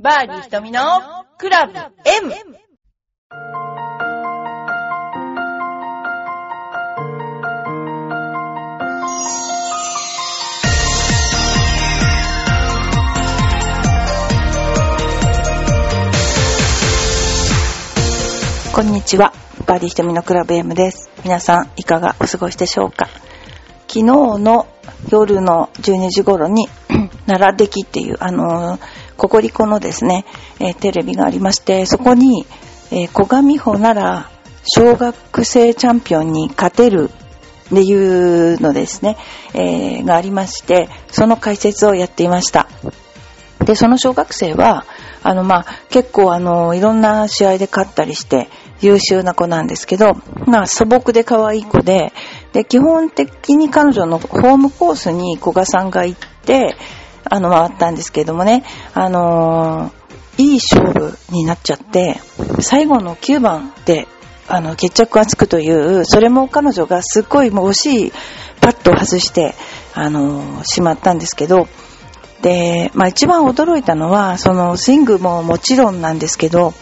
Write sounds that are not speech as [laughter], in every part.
バーディー瞳のクラブ M! こんにちは。バーディー瞳のクラブ M です。皆さん、いかがお過ごしでしょうか？昨日の夜の12時頃に、[clears throat] 奈良出来っていう、あのーココリコのですね、えーテレビがありまして、そこに、えー小上穂なら小学生チャンピオンに勝てるっていうのですね、えーがありまして、その解説をやっていました。で、その小学生は、あの、まあ、結構あの、いろんな試合で勝ったりして、優秀な子なんですけど、まあ、素朴で可愛い子で、で、基本的に彼女のホームコースに古賀さんが行って、あの、回ったんですけれどもね、あのーいい勝負になっちゃって、最後の9番で、あの、決着がつくという、それも彼女がすっごいもう惜しいパットを外して、あのーしまったんですけど、で、まあ一番驚いたのは、そのスイングももちろんなんですけど、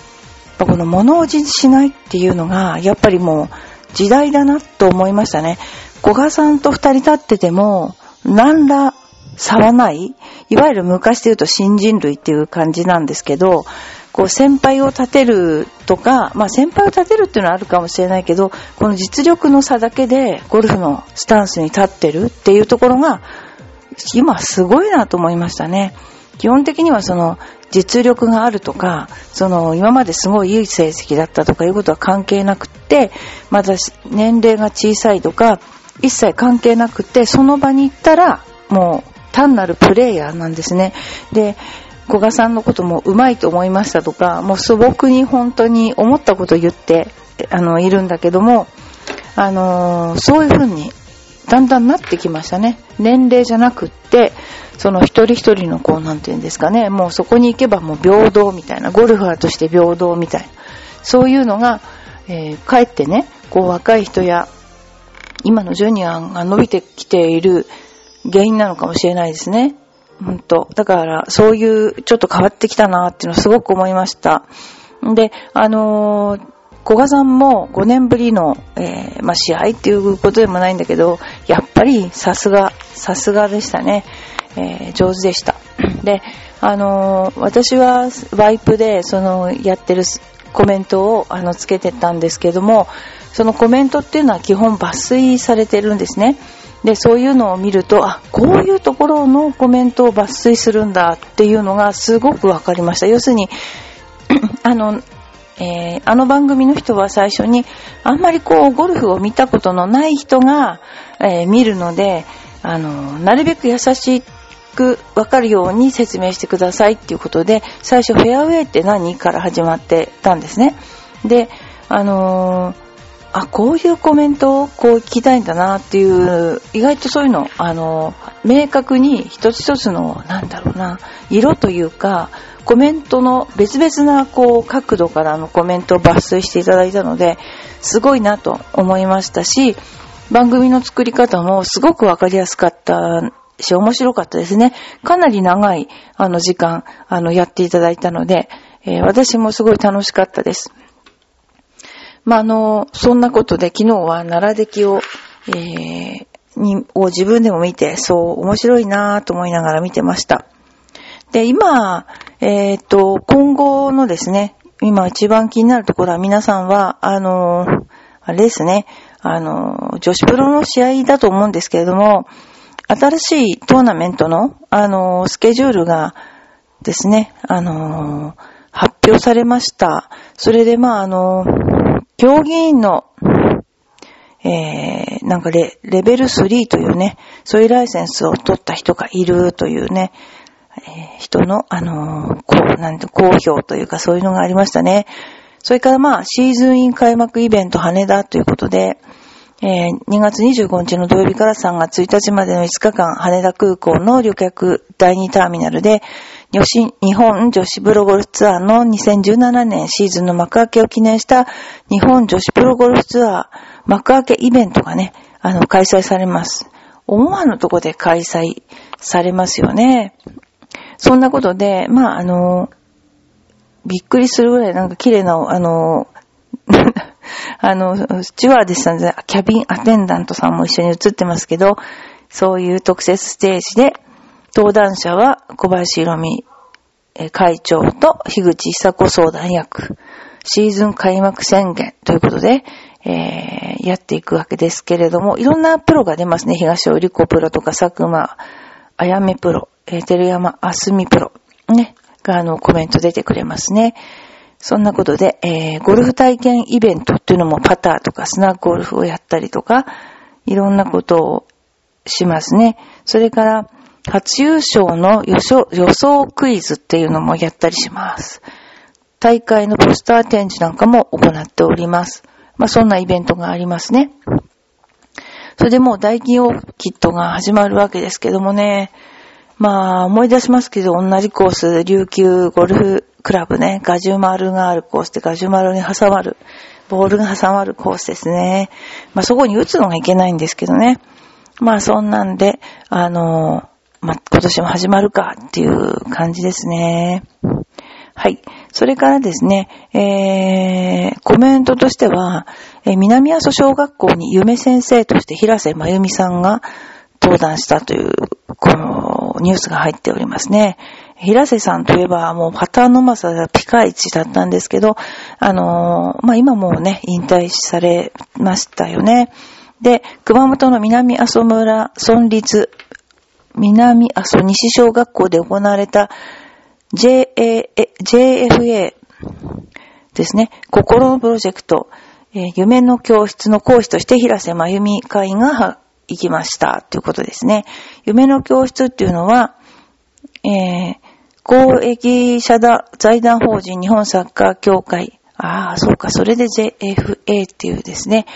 この物おじしないっていうのが、やっぱりもう時代だなと思いましたね。古賀さんと二人立ってても、何ら差はない？いわゆる昔で言うと新人類っていう感じなんですけど、こう先輩を立てるとか、まあ先輩を立てるっていうのはあるかもしれないけど、この実力の差だけでゴルフのスタンスに立ってるっていうところが、今すごいなと思いましたね。基本的にはその実力があるとか、その今まですごいいい成績だったとかいうことは関係なくって、また年齢が小さいとか、一切関係なくって、その場に行ったらもう単なるプレイヤーなんですね。で、古賀さんのこともうまいと思いましたとか、もう素朴に本当に思ったこと言って、あの、いるんだけども、あのーそういう風にだんだんなってきましたね。年齢じゃなくって、その一人一人のこう、なんていうんですかね、もうそこに行けばもう平等みたいな、ゴルファーとして平等みたいな、そういうのが、えーかえってね、こう若い人や、今のジュニアが伸びてきている原因なのかもしれないですね。本当だから、そういう、ちょっと変わってきたなっていうのをすごく思いました。で、あのー古賀さんも5年ぶりの、えーまあ、試合っていうことでもないんだけど、やっぱりさすが、さすがでしたね。えー上手でした。で、あのー私はワイプで、その、やってるコメントを、あの、つけてたんですけども、そのコメントっていうのは基本抜粋されてるんですね。で、そういうのを見ると、あ、こういうところのコメントを抜粋するんだっていうのがすごくわかりました。要するに、[clears throat] あの、えーあの番組の人は最初に、あんまりこう、ゴルフを見たことのない人が、えー見るので、あの、なるべく優しくわかるように説明してくださいっていうことで、最初フェアウェイって何？から始まってたんですね。で、あのーあ、こういうコメントをこう聞きたいんだなっていう、意外とそういうの、あの、明確に一つ一つの、なんだろうな、色というか、コメントの別々なこう角度からのコメントを抜粋していただいたので、すごいなと思いましたし、番組の作り方もすごくわかりやすかったし、面白かったですね。かなり長い、あの時間、あの、やっていただいたので、えー私もすごい楽しかったです。まあ、あの、そんなことで昨日は奈良出来を、えーに、を自分でも見て、そう、面白いなぁと思いながら見てました。で、今、えっ、と、今後のですね、今一番気になるところは皆さんは、あの、あれですね、あの、女子プロの試合だと思うんですけれども、新しいトーナメントの、あの、スケジュールがですね、あの、発表されました。それで、まあ、あの、競技員の、えー、なんかレレベル3というね、そういうライセンスを取った人がいるというね、えー人の、あのーこう、なんて、公表というかそういうのがありましたね。それからまあ、シーズンイン開幕イベント羽田ということで、えー2月25日の土曜日から3月1日までの5日間、羽田空港の旅客第2ターミナルで、日本女子プロゴルフツアーの2017年シーズンの幕開けを記念した日本女子プロゴルフツアー幕開けイベントがね、あの、開催されます。思わぬとこで開催されますよね。そんなことで、まあ、あの、びっくりするぐらいなんか綺麗な、あの、あの、スチュワーデスさんで、キャビンアテンダントさんも一緒に映ってますけど、そういう特設ステージで、登壇者は小林宏美会長と樋口久子相談役、シーズン開幕宣言ということで、えー、やっていくわけですけれども、いろんなプロが出ますね。東尾理子プロとか佐久間あやめプロ、えー、照山あすみプロ、ね、があのコメント出てくれますね。そんなことで、えー、ゴルフ体験イベントっていうのもパターとかスナックゴルフをやったりとか、いろんなことをしますね。それから、初優勝の予想クイズっていうのもやったりします。大会のポスター展示なんかも行っております。まあ、そんなイベントがありますね。それでもう大企業キットが始まるわけですけどもね。まあ、思い出しますけど、同じコース、琉球ゴルフクラブね、ガジュマルがあるコースでガジュマルに挟まる、ボールが挟まるコースですね。まあ、そこに打つのがいけないんですけどね。まあ、そんなんで、あの、まあ、今年も始まるかっていう感じですね。はい。それからですね、えー、コメントとしては、えー、南阿蘇小学校に夢先生として平瀬真由美さんが登壇したという、このニュースが入っておりますね。平瀬さんといえばもうパターンのマサがピカイチだったんですけど、あのー、まあ、今もうね、引退されましたよね。で、熊本の南阿蘇村村立南阿蘇西小学校で行われた JA、JFA ですね、心のプロジェクト、え、夢の教室の講師として平瀬真由美会が行きましたということですね。夢の教室っていうのは、えー、公益社団財団法人日本サッカー協会、ああ、そうか、それで JFA っていうですね、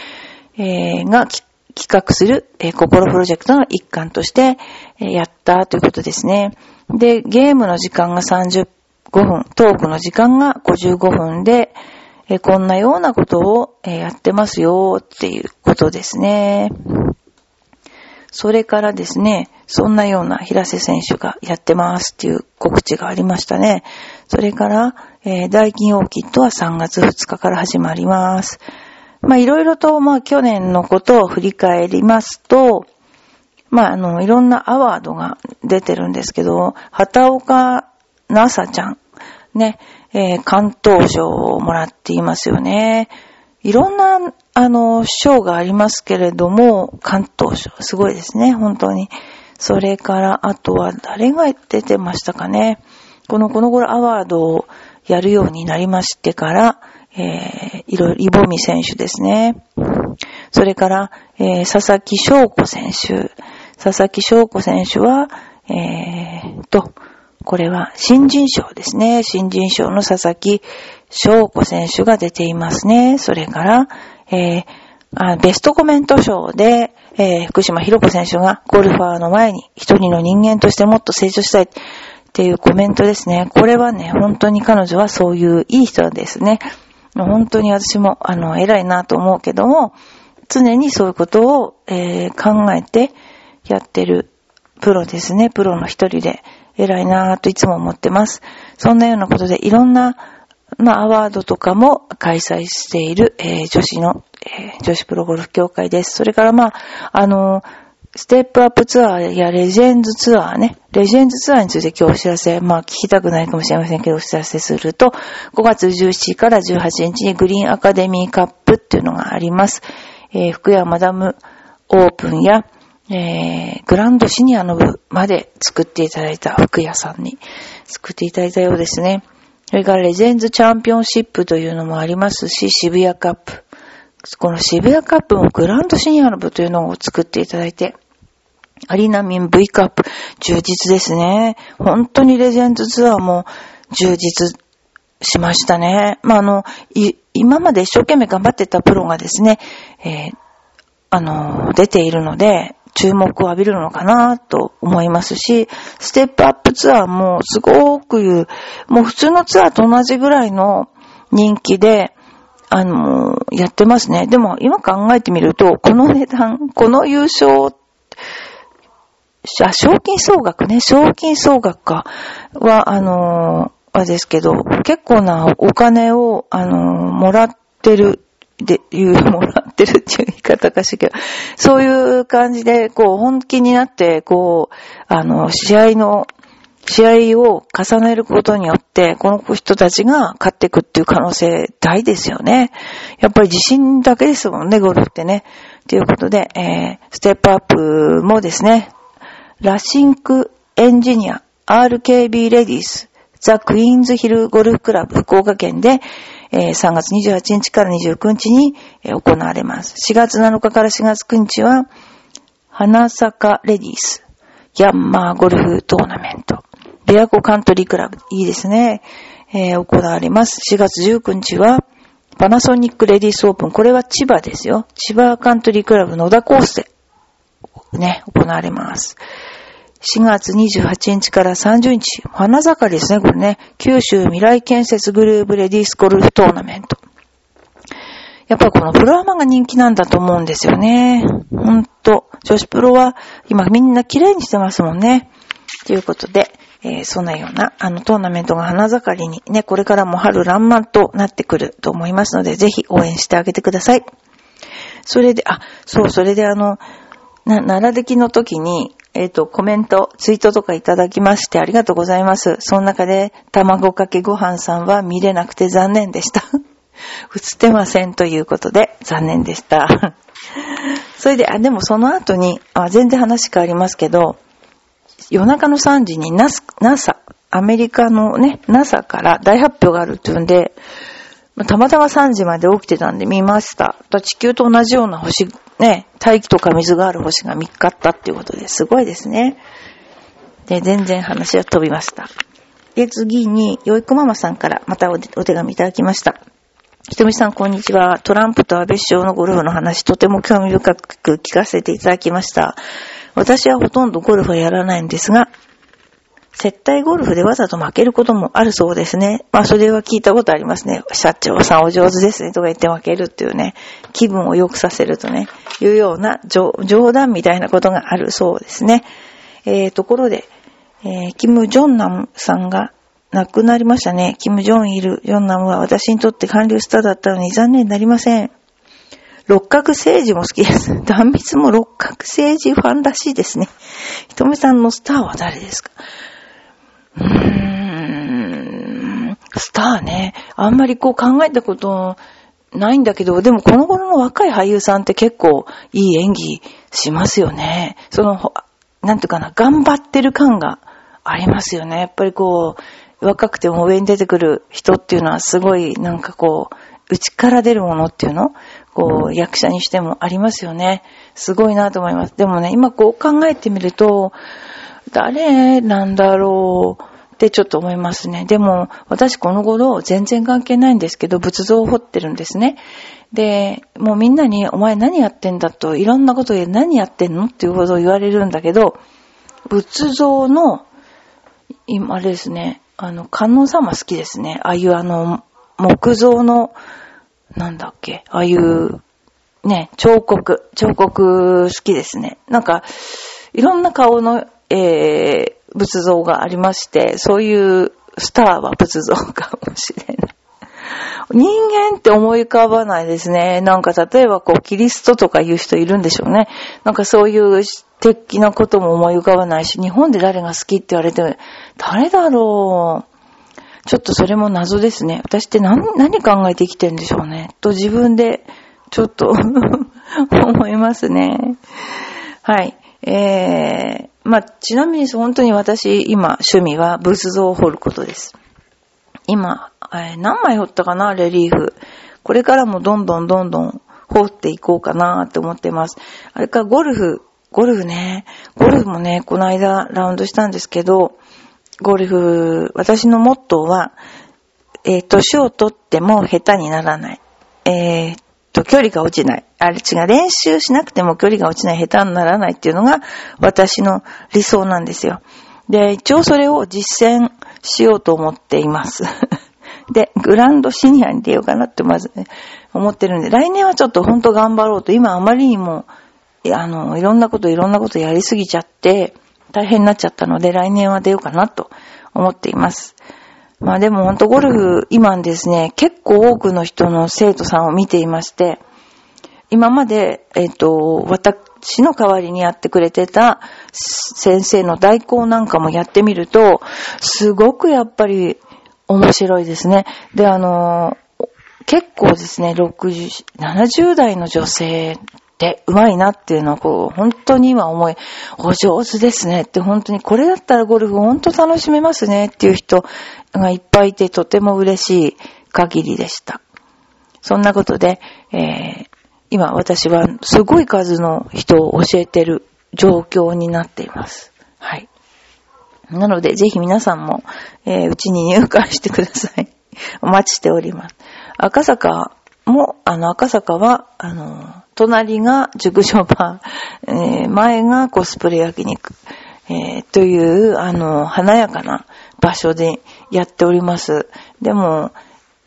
えー、が企画する、えー、心プロジェクトの一環として、えー、やったということですね。で、ゲームの時間が35分、トークの時間が55分で、え、こんなようなことを、えやってますよっていうことですね。それからですね、そんなような平瀬選手がやってますっていう告知がありましたね。それから、えー、大金オーキッドは3月2日から始まります。まあいろいろと、まあ去年のことを振り返りますと、まああの、いろんなアワードが出てるんですけど、畑岡なさちゃん、ね、えー、関東賞をもらっていますよね。いろんな、あの、賞がありますけれども、関東賞、すごいですね、本当に。それから、あとは誰が出てましたかね。この、この頃アワードをやるようになりましてから、えー、いろいろ、イボミ選手ですね。それから、えー、佐々木翔子選手。佐々木翔子選手は、えー、と、これは新人賞ですね。新人賞の佐々木翔子選手が出ていますね。それから、えー、あベストコメント賞で、えー、福島博子選手がゴルファーの前に一人の人間としてもっと成長したいっていうコメントですね。これはね、本当に彼女はそういういい人ですね。本当に私も、あの、偉いなと思うけども、常にそういうことを、えー、考えてやってるプロですね。プロの一人で偉いなといつも思ってます。そんなようなことでいろんな、ま、アワードとかも開催している、えー、女子の、えー、女子プロゴルフ協会です。それからまあ、あのステップアップツアーやレジェンズツアーね。レジェンズツアーについて今日お知らせ、まあ聞きたくないかもしれませんけどお知らせすると、5月17日から18日にグリーンアカデミーカップっていうのがあります。えー、福山マダムオープンや、えー、グランドシニアの部まで作っていただいた福屋さんに作っていただいたようですね。それからレジェンズチャンピオンシップというのもありますし、渋谷カップ。この渋谷カップもグランドシニアの部というのを作っていただいて、アリナミン V カップ、充実ですね。本当にレジェンドツアーも充実しましたね。まあ、あの、今まで一生懸命頑張ってたプロがですね、えー、あの、出ているので、注目を浴びるのかなと思いますし、ステップアップツアーもすごく言う、もう普通のツアーと同じぐらいの人気で、あの、やってますね。でも今考えてみると、この値段、この優勝あ、賞金総額ね、賞金総額か、は、あのはですけど、結構なお金を、あの、もらってる、で、いう、もらってるっていう言い方かしらけど、そういう感じで、こう、本気になって、こう、あの、試合の、試合を重ねることによって、この人たちが勝っていくっていう可能性大ですよね。やっぱり自信だけですもんね、ゴルフってね。ということで、えー、ステップアップもですね、ラシンクエンジニア RKB レディースザ・クイーンズヒルゴルフクラブ福岡県で、えー、3月28日から29日に、えー、行われます。4月7日から4月9日は、花坂レディースヤンマーゴルフトーナメント。ベアコカントリークラブ。いいですね。えー、行われます。4月19日は、パナソニックレディースオープン。これは千葉ですよ。千葉カントリークラブ野田コースで、ね、行われます。4月28日から30日、花盛りですね、これね。九州未来建設グループレディースゴルフトーナメント。やっぱりこのプロアマが人気なんだと思うんですよね。ほんと。女子プロは今みんな綺麗にしてますもんね。ということで、えー、そんなような、あの、トーナメントが花盛りにね、これからも春爛漫となってくると思いますので、ぜひ応援してあげてください。それで、あ、そう、それであの、な、奈良出来の時に、えっ、ー、と、コメント、ツイートとかいただきましてありがとうございます。その中で、卵かけご飯さんは見れなくて残念でした。[laughs] 映ってませんということで、残念でした。[laughs] それで、あ、でもその後に、あ、全然話変わりますけど、夜中の3時に NASA、アメリカのね、NASA から大発表があるっていうんで、たまたま3時まで起きてたんで見ました。地球と同じような星、ね、大気とか水がある星が見つかったっていうことですごいですね。で、全然話は飛びました。で、次に、よいこママさんからまたお手紙いただきました。ひとみさん、こんにちは。トランプと安倍首相のゴルフの話、とても興味深く聞かせていただきました。私はほとんどゴルフはやらないんですが、接待ゴルフでわざと負けることもあるそうですね。まあ、それは聞いたことありますね。社長さんお上手ですねとか言って負けるっていうね、気分を良くさせるとね、いうような冗談みたいなことがあるそうですね。えー、ところで、えー、キム・ジョンナムさんが亡くなりましたね。キム・ジョンイル・ジョンナムは私にとって韓流スターだったのに残念になりません。六角政治も好きです。[laughs] 断密も六角政治ファンらしいですね。ひとめさんのスターは誰ですか？うーん、スターね。あんまりこう考えたことないんだけど、でもこの頃の若い俳優さんって結構いい演技しますよね。その、なんていうかな、頑張ってる感がありますよね。やっぱりこう、若くても上に出てくる人っていうのはすごいなんかこう、内から出るものっていうの？こう、役者にしてもありますよね。すごいなと思います。でもね、今こう考えてみると、誰なんだろうってちょっと思いますね。でも、私この頃全然関係ないんですけど、仏像を彫ってるんですね。で、もうみんなに、お前何やってんだと、いろんなことで何やってんのっていうことを言われるんだけど、仏像の、今、あれですね、あの、観音様好きですね。ああいうあの、木造の、なんだっけ、ああいう、ね、彫刻、彫刻好きですね。なんか、いろんな顔の、えー、仏像がありまして、そういうスターは仏像かもしれない。人間って思い浮かばないですね。なんか例えばこう、キリストとかいう人いるんでしょうね。なんかそういう的なことも思い浮かばないし、日本で誰が好きって言われても、誰だろう。ちょっとそれも謎ですね。私って何、何考えて生きてるんでしょうね。と自分で、ちょっと [laughs] 思いますね。はい。えー、まあ、ちなみに本当に私、今、趣味は仏像を彫ることです。今、え、何枚彫ったかな、レリーフ。これからもどんどんどんどん彫っていこうかなって思ってます。あれかゴルフ、ゴルフね。ゴルフもね、この間ラウンドしたんですけど、ゴルフ、私のモットーは、えー、年をとっても下手にならない。えー、と、距離が落ちない。あれ違う。練習しなくても距離が落ちない、下手にならないっていうのが私の理想なんですよ。で、一応それを実践しようと思っています。[laughs] で、グランドシニアに出ようかなってまずね、思ってるんで、来年はちょっとほんと頑張ろうと、今あまりにも、あの、いろんなこといろんなことやりすぎちゃって、大変になっちゃったので、来年は出ようかなと思っています。まあでもほんとゴルフ、今ですね、結構多くの人の生徒さんを見ていまして、今まで、えっ、と、私の代わりにやってくれてた先生の代行なんかもやってみると、すごくやっぱり面白いですね。で、あの、結構ですね、60、70代の女性て上手いなっていうのはこう、本当に今思い、お上手ですねって本当にこれだったらゴルフ本当楽しめますねっていう人がいっぱいいてとても嬉しい限りでした。そんなことで、えー、今私はすごい数の人を教えてる状況になっています。はい。なので、ぜひ皆さんも、えー、うちに入会してください。お待ちしております。赤坂も、あの、赤坂は、あの、隣が熟女バー、えー、前がコスプレ焼肉、えー、という、あの、華やかな場所でやっております。でも、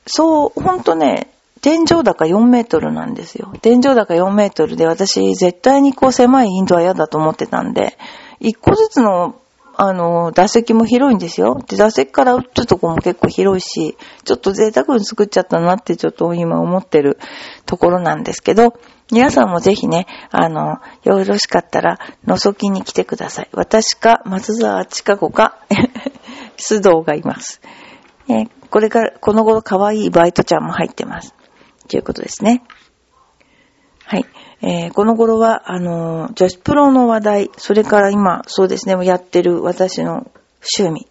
そう、ほんとね、天井高4メートルなんですよ。天井高4メートルで私絶対にこう狭いインドは嫌だと思ってたんで、一個ずつのあの、打席も広いんですよ。で、打席から打つとこも結構広いし、ちょっと贅沢に作っちゃったなってちょっと今思ってるところなんですけど、皆さんもぜひね、あの、よろしかったら、のぞきに来てください。私か、松沢千佳子か、[laughs] 須藤がいます。えこれから、この頃可愛いバイトちゃんも入ってます。ということですね。はい。えー、この頃は、あの女子プロの話題、それから今、そうですね、やってる私の趣味、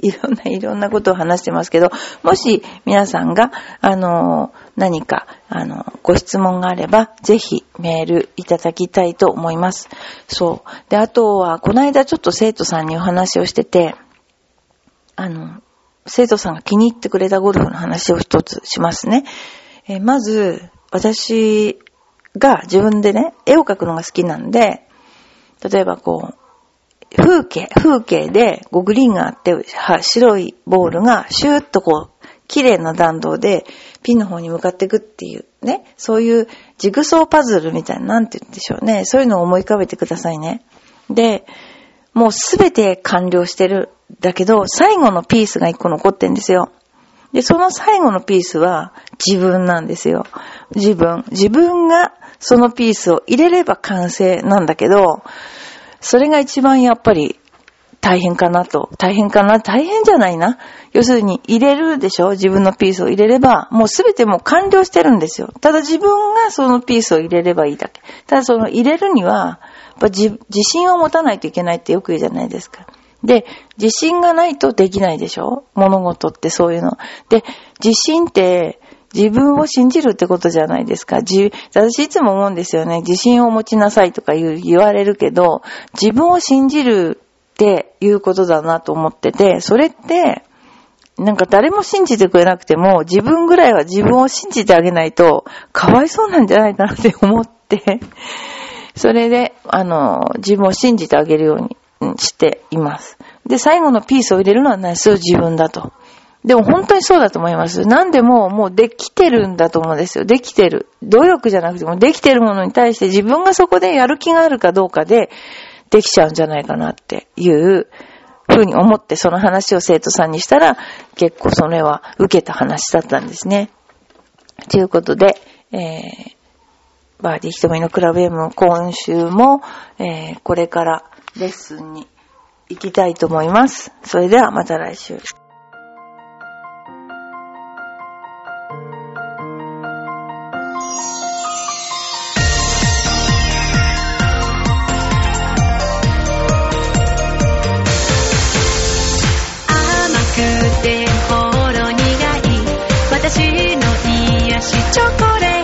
いろんな、いろんなことを話してますけど、もし皆さんが、あの何か、あの、ご質問があれば、ぜひメールいただきたいと思います。そう。で、あとは、この間ちょっと生徒さんにお話をしてて、あの、生徒さんが気に入ってくれたゴルフの話を一つしますね。え、まず、私が自分でね、絵を描くのが好きなんで、例えばこう、風景、風景でグリーンがあって、白いボールがシューッとこう、綺麗な弾道でピンの方に向かっていくっていうね、そういうジグソーパズルみたいな、なんて言うんでしょうね。そういうのを思い浮かべてくださいね。で、もうすべて完了してる。だけど、最後のピースが一個残ってんですよ。で、その最後のピースは自分なんですよ。自分。自分がそのピースを入れれば完成なんだけど、それが一番やっぱり大変かなと。大変かな？大変じゃないな？要するに入れるでしょ？自分のピースを入れれば、もうすべてもう完了してるんですよ。ただ自分がそのピースを入れればいいだけ。ただその入れるには、やっぱ自信を持たないといけないってよく言うじゃないですか。で、自信がないとできないでしょ？物事ってそういうの。で、自信って自分を信じるってことじゃないですか。自私いつも思うんですよね。自信を持ちなさいとか言言われるけど、自分を信じるっていうことだなと思ってて、それって、なんか誰も信じてくれなくても、自分ぐらいは自分を信じてあげないと、かわいそうなんじゃないかなって思って、それで、あの、自分を信じてあげるようにしています。で、最後のピースを入れるのは何する自分だと。でも本当にそうだと思います。何でももうできてるんだと思うんですよ。できてる。努力じゃなくてもできてるものに対して自分がそこでやる気があるかどうかでできちゃうんじゃないかなっていうふうに思ってその話を生徒さんにしたら結構それは受けた話だったんですね。ということで、えー、バーディー瞳のクラブ M 今週も、えー、これからレッスンに行きたいと思います。それではまた来週。私の癒しチョコ